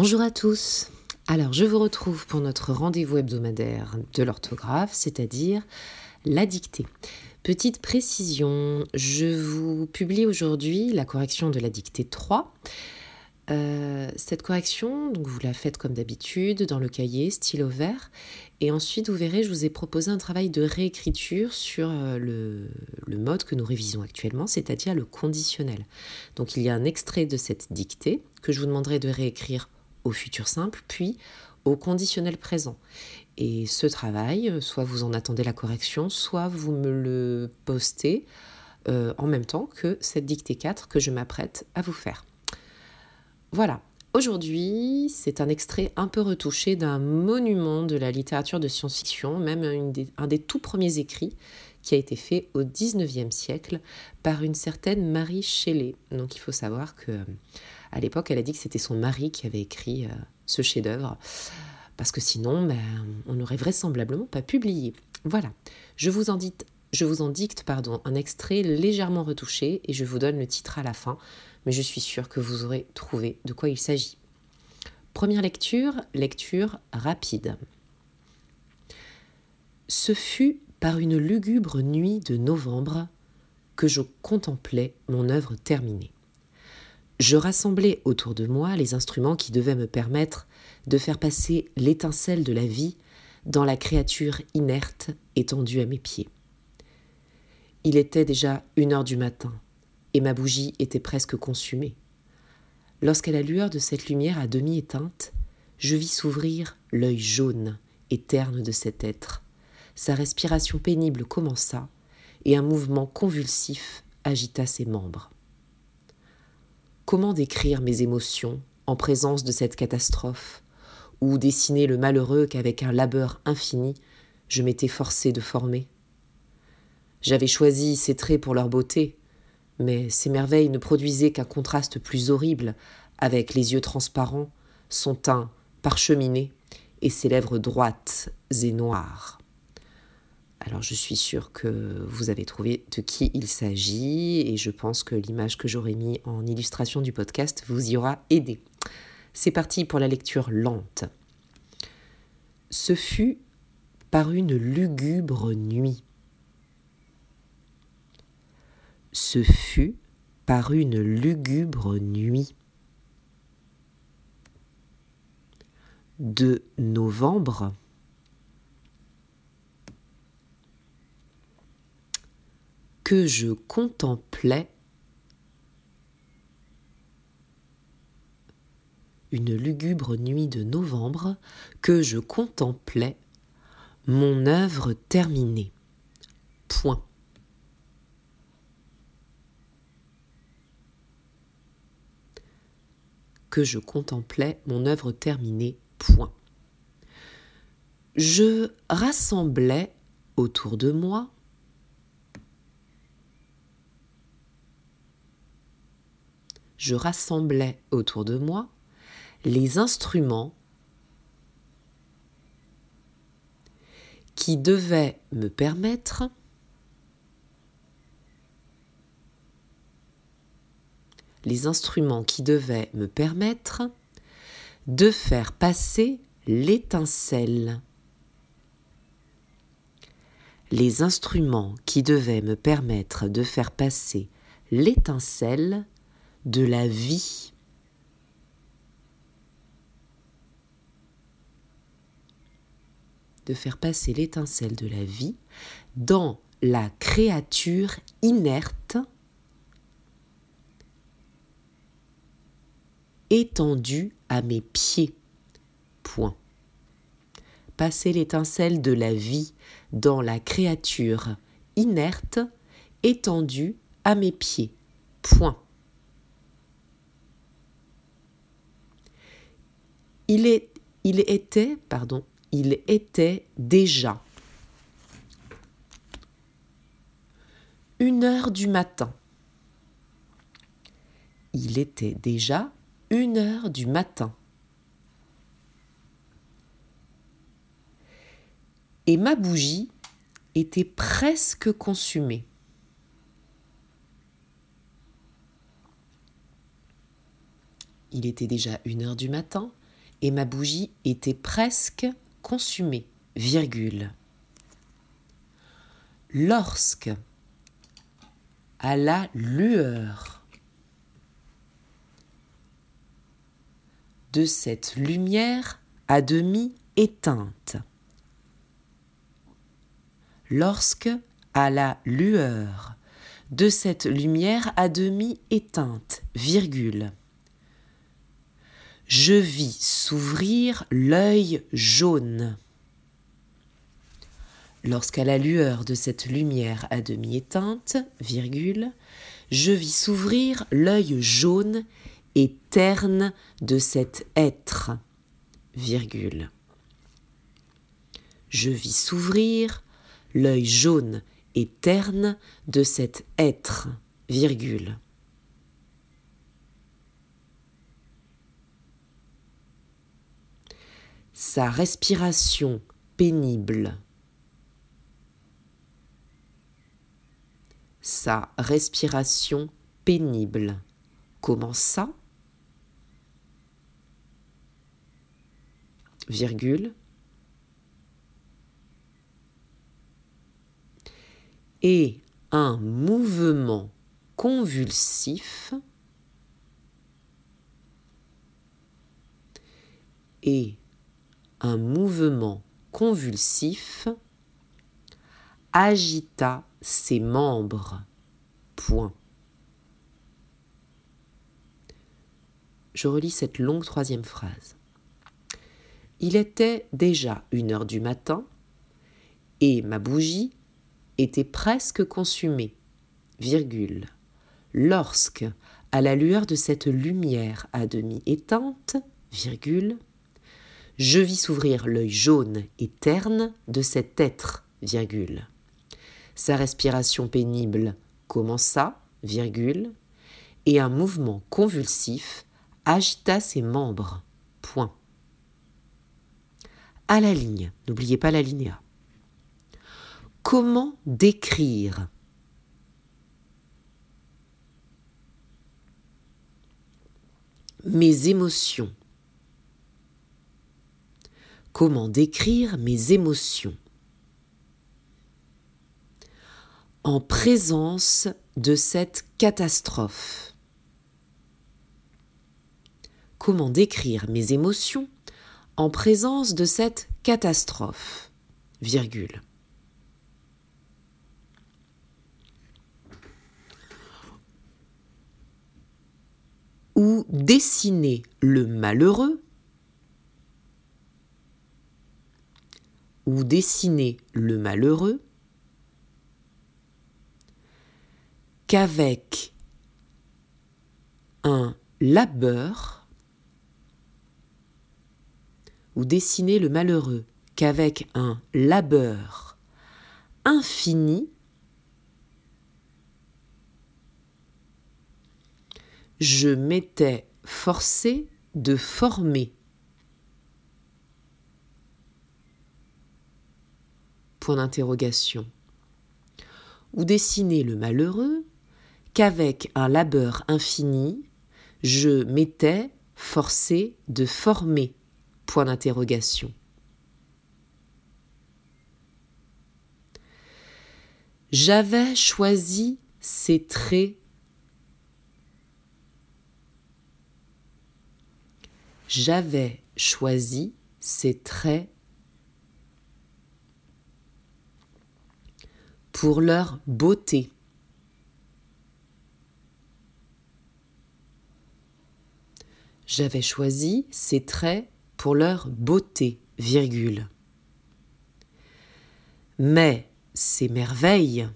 Bonjour à tous. Alors, je vous retrouve pour notre rendez-vous hebdomadaire de l'orthographe, c'est-à-dire la dictée. Petite précision, je vous publie aujourd'hui la correction de la dictée 3. Euh, cette correction, vous la faites comme d'habitude dans le cahier, stylo vert. Et ensuite, vous verrez, je vous ai proposé un travail de réécriture sur euh, le mode que nous révisons actuellement, c'est-à-dire le conditionnel. Donc il y a un extrait de cette dictée que je vous demanderai de réécrire au futur simple, puis au conditionnel présent. Et ce travail, soit vous en attendez la correction, soit vous me le postez euh, en même temps que cette dictée 4 que je m'apprête à vous faire. Voilà. Aujourd'hui, c'est un extrait un peu retouché d'un monument de la littérature de science-fiction, même un des tout premiers écrits qui a été fait au 19e siècle par une certaine Marie Shelley. Donc il faut savoir que à l'époque, elle a dit que c'était son mari qui avait écrit euh, ce chef-d'œuvre, parce que sinon, ben, on n'aurait vraisemblablement pas publié. Voilà, je vous en je vous en dicte pardon, un extrait légèrement retouché et je vous donne le titre à la fin, mais je suis sûre que vous aurez trouvé de quoi il s'agit. Première lecture, lecture rapide. Ce fut par une lugubre nuit de novembre que je contemplais mon œuvre terminée je rassemblais autour de moi les instruments qui devaient me permettre de faire passer l'étincelle de la vie dans la créature inerte étendue à mes pieds. Il était déjà une heure du matin, et ma bougie était presque consumée. Lorsqu'à la lueur de cette lumière à demi éteinte, je vis s'ouvrir l'œil jaune et terne de cet être. Sa respiration pénible commença, et un mouvement convulsif agita ses membres. Comment décrire mes émotions en présence de cette catastrophe, ou dessiner le malheureux qu'avec un labeur infini je m'étais forcé de former? J'avais choisi ces traits pour leur beauté, mais ces merveilles ne produisaient qu'un contraste plus horrible avec les yeux transparents, son teint parcheminé et ses lèvres droites et noires. Alors je suis sûre que vous avez trouvé de qui il s'agit et je pense que l'image que j'aurais mis en illustration du podcast vous y aura aidé. C'est parti pour la lecture lente. Ce fut par une lugubre nuit. Ce fut par une lugubre nuit. De novembre que je contemplais une lugubre nuit de novembre, que je contemplais mon œuvre terminée. Point. Que je contemplais mon œuvre terminée. Point. Je rassemblais autour de moi je rassemblais autour de moi les instruments qui devaient me permettre les instruments qui devaient me permettre de faire passer l'étincelle. Les instruments qui devaient me permettre de faire passer l'étincelle de la vie. De faire passer l'étincelle de la vie dans la créature inerte étendue à mes pieds. Point. Passer l'étincelle de la vie dans la créature inerte étendue à mes pieds. Point. Il, était, pardon, il était déjà une heure du matin. Il était déjà une heure du matin. Et ma bougie était presque consumée. Il était déjà une heure du matin et ma bougie était presque consumée, virgule. Lorsque, à la lueur de cette lumière à demi éteinte, lorsque, à la lueur de cette lumière à demi éteinte, virgule, je vis s'ouvrir l'œil jaune. Lorsqu'à la lueur de cette lumière à demi éteinte, virgule, je vis s'ouvrir l'œil jaune et terne de cet être, virgule. Je vis s'ouvrir l'œil jaune et terne de cet être, virgule. Sa respiration pénible, sa respiration pénible. Comment ça? Virgule. Et un mouvement convulsif et un mouvement convulsif agita ses membres. Point. Je relis cette longue troisième phrase. Il était déjà une heure du matin et ma bougie était presque consumée, virgule, lorsque, à la lueur de cette lumière à demi éteinte, je vis s'ouvrir l'œil jaune et terne de cet être, virgule. Sa respiration pénible commença, virgule, et un mouvement convulsif agita ses membres. Point. À la ligne, n'oubliez pas la linéa. Comment décrire mes émotions Comment décrire mes émotions. En présence de cette catastrophe. Comment décrire mes émotions en présence de cette catastrophe. Virgule. Ou dessiner le malheureux ou dessiner le malheureux qu'avec un labeur ou dessiner le malheureux qu'avec un labeur infini je m'étais forcé de former d'interrogation. Ou dessiner le malheureux qu'avec un labeur infini, je m'étais forcé de former? Point d'interrogation. J'avais choisi ces traits. J'avais choisi ces traits pour leur beauté. J'avais choisi ces traits pour leur beauté, virgule. Mais ces merveilles,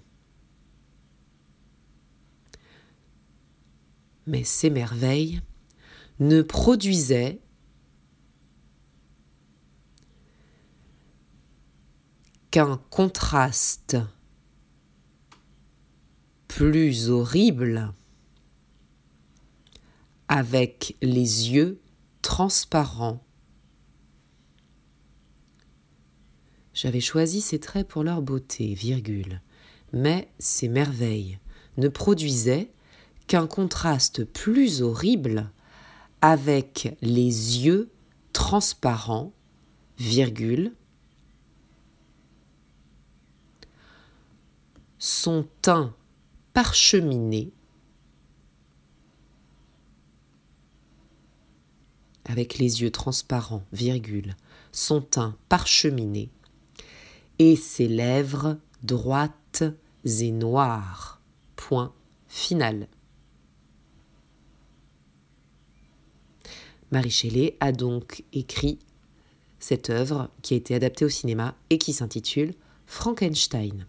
mais ces merveilles ne produisaient qu'un contraste plus horrible avec les yeux transparents. J'avais choisi ces traits pour leur beauté, virgule, mais ces merveilles ne produisaient qu'un contraste plus horrible avec les yeux transparent, virgule, son teint parcheminé, avec les yeux transparents, virgule, son teint parcheminé, et ses lèvres droites et noires. Point final. Marie Shelley a donc écrit cette œuvre qui a été adaptée au cinéma et qui s'intitule Frankenstein.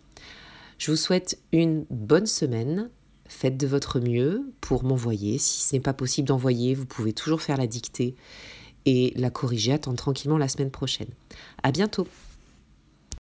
Je vous souhaite une bonne semaine. Faites de votre mieux pour m'envoyer. Si ce n'est pas possible d'envoyer, vous pouvez toujours faire la dictée et la corriger. Attendre tranquillement la semaine prochaine. À bientôt.